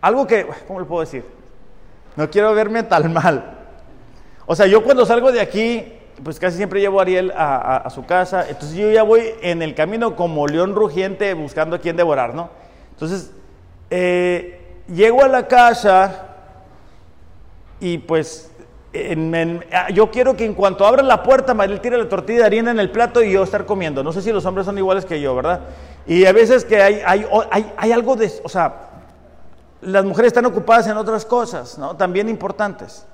Algo que, ¿cómo le puedo decir? No quiero verme tan mal. O sea, yo cuando salgo de aquí, pues casi siempre llevo a Ariel a, su casa, entonces yo ya voy en el camino como león rugiente buscando a quién devorar, ¿no? Entonces, eh, llego a la casa y pues ah, yo quiero que en cuanto abra la puerta, Mariel tire la tortilla de harina en el plato y yo estar comiendo. No sé si los hombres son iguales que yo, ¿verdad? Y a veces que hay, hay, hay, algo de, o sea, las mujeres están ocupadas en otras cosas, ¿no? También importantes.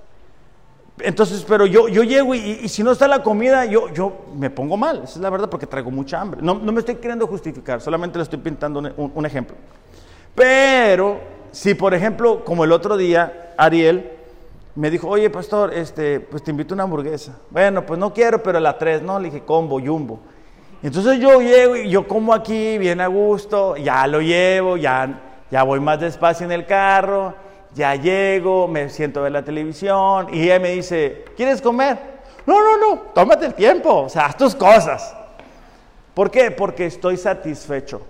Entonces, pero yo, yo llego y, si no está la comida, yo, yo me pongo mal, esa es la verdad, porque traigo mucha hambre. No, no me estoy queriendo justificar, solamente le estoy pintando un, un, ejemplo. Pero, si por ejemplo, como el otro día, Ariel me dijo, oye pastor, este, pues te invito a una hamburguesa. Bueno, pues no quiero, pero la tres, no, le dije combo, jumbo. Entonces yo llego y yo como aquí bien a gusto, ya lo llevo, ya, ya voy más despacio en el carro, ya llego, me siento a ver la televisión y ella me dice, ¿quieres comer? No, no, no, tómate el tiempo, o sea, haz tus cosas. ¿Por qué? Porque estoy satisfecho.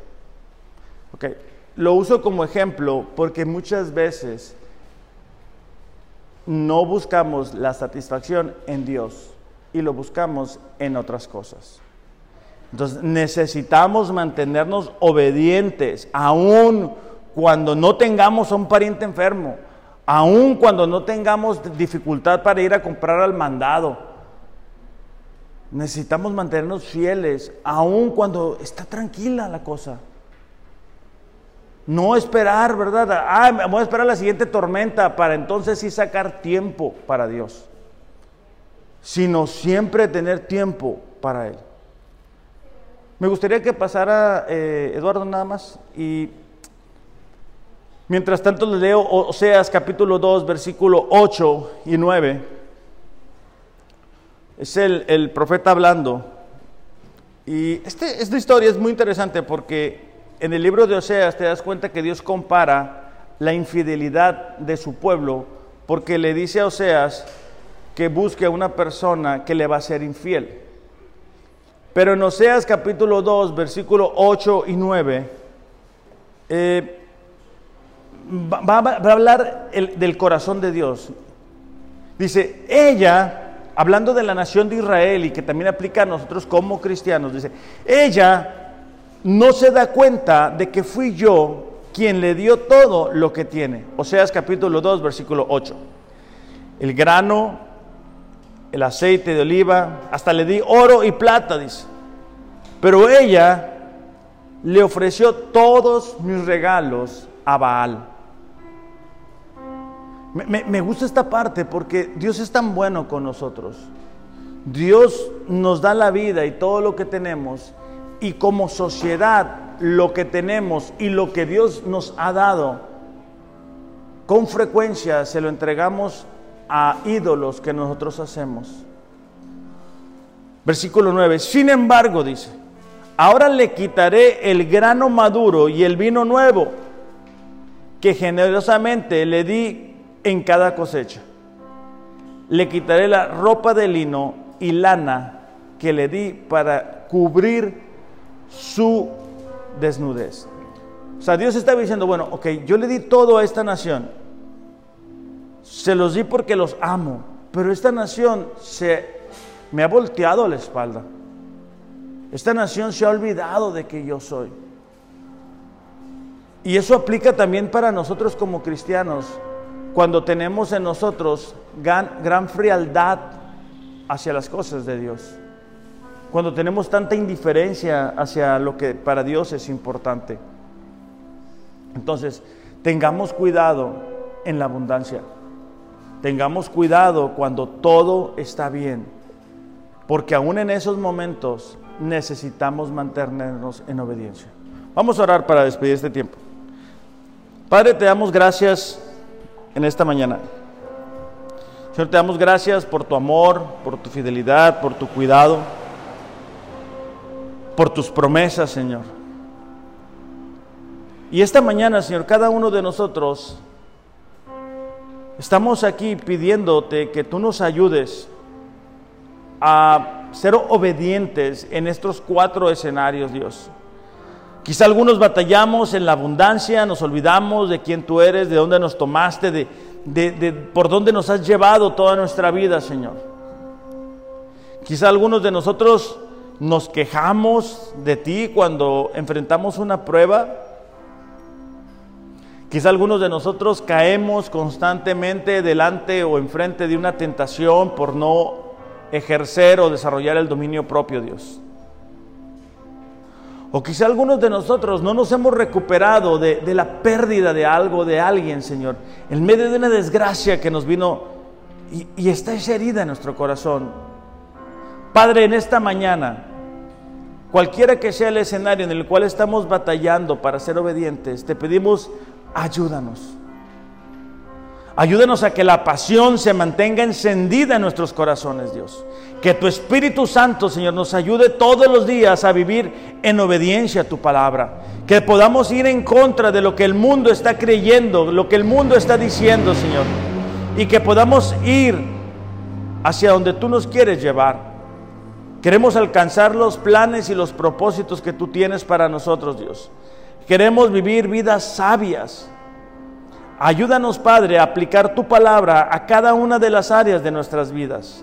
Okay. Lo uso como ejemplo porque muchas veces no buscamos la satisfacción en Dios y lo buscamos en otras cosas. Entonces necesitamos mantenernos obedientes, aun cuando no tengamos a un pariente enfermo, aun cuando no tengamos dificultad para ir a comprar al mandado. Necesitamos mantenernos fieles, aun cuando está tranquila la cosa. No esperar, ¿verdad? Ah, vamos a esperar la siguiente tormenta para entonces sí sacar tiempo para Dios. Sino siempre tener tiempo para Él. Me gustaría que pasara eh, Eduardo nada más y Mientras tanto le leo Oseas capítulo 2, versículo 8 y 9. Es el, el profeta hablando. Y este, esta historia es muy interesante porque en el libro de Oseas te das cuenta que Dios compara la infidelidad de su pueblo porque le dice a Oseas que busque a una persona que le va a ser infiel. Pero en Oseas capítulo 2, versículo 8 y 9, eh, va, a hablar del corazón de Dios. Dice, ella, hablando de la nación de Israel y que también aplica a nosotros como cristianos, dice, ella no se da cuenta de que fui yo quien le dio todo lo que tiene. Oseas capítulo 2, versículo 8. El grano, el aceite de oliva, hasta le di oro y plata, dice. Pero ella le ofreció todos mis regalos a Baal. Me, me, gusta esta parte porque Dios es tan bueno con nosotros. Dios nos da la vida y todo lo que tenemos. Y como sociedad, lo que tenemos y lo que Dios nos ha dado, con frecuencia se lo entregamos a ídolos que nosotros hacemos. Versículo 9. Sin embargo, dice, ahora le quitaré el grano maduro y el vino nuevo que generosamente le di en cada cosecha. Le quitaré la ropa de lino y lana que le di para cubrir su desnudez. O sea, Dios está diciendo, bueno, ok, yo le di todo a esta nación, se los di porque los amo, pero esta nación se me ha volteado la espalda. Esta nación se ha olvidado de que yo soy. Y eso aplica también para nosotros como cristianos, cuando tenemos en nosotros gran, gran frialdad hacia las cosas de Dios, cuando tenemos tanta indiferencia hacia lo que para Dios es importante. Entonces, tengamos cuidado en la abundancia. Tengamos cuidado cuando todo está bien, porque aún en esos momentos necesitamos mantenernos en obediencia. Vamos a orar para despedir este tiempo. Padre, te damos gracias en esta mañana. Señor, te damos gracias por tu amor, por tu fidelidad, por tu cuidado, por tus promesas, Señor. Y esta mañana, Señor, cada uno de nosotros Estamos aquí pidiéndote que tú nos ayudes a ser obedientes en estos cuatro escenarios, Dios. Quizá algunos batallamos en la abundancia, nos olvidamos de quién tú eres, de dónde nos tomaste, de, de, por dónde nos has llevado toda nuestra vida, Señor. Quizá algunos de nosotros nos quejamos de ti cuando enfrentamos una prueba Quizá algunos de nosotros caemos constantemente delante o enfrente de una tentación por no ejercer o desarrollar el dominio propio, Dios. O quizá algunos de nosotros no nos hemos recuperado de, la pérdida de algo, de alguien, Señor, en medio de una desgracia que nos vino y, y está esa herida en nuestro corazón. Padre, en esta mañana, cualquiera que sea el escenario en el cual estamos batallando para ser obedientes, te pedimos ayúdanos. Ayúdanos a que la pasión se mantenga encendida en nuestros corazones, Dios. Que tu Espíritu Santo, Señor, nos ayude todos los días a vivir en obediencia a tu palabra. Que podamos ir en contra de lo que el mundo está creyendo, lo que el mundo está diciendo, Señor. Y que podamos ir hacia donde tú nos quieres llevar. Queremos alcanzar los planes y los propósitos que tú tienes para nosotros, Dios. Queremos vivir vidas sabias. Ayúdanos, Padre, a aplicar tu palabra a cada una de las áreas de nuestras vidas.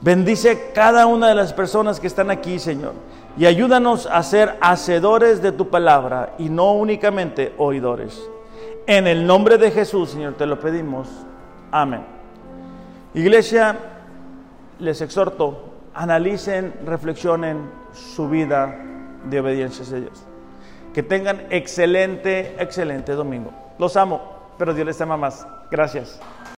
Bendice cada una de las personas que están aquí, Señor. Y ayúdanos a ser hacedores de tu palabra y no únicamente oidores. En el nombre de Jesús, Señor, te lo pedimos. Amén. Iglesia, les exhorto, analicen, reflexionen su vida de obediencia a Dios. Que tengan excelente, excelente domingo. Los amo, pero Dios les ama más. Gracias.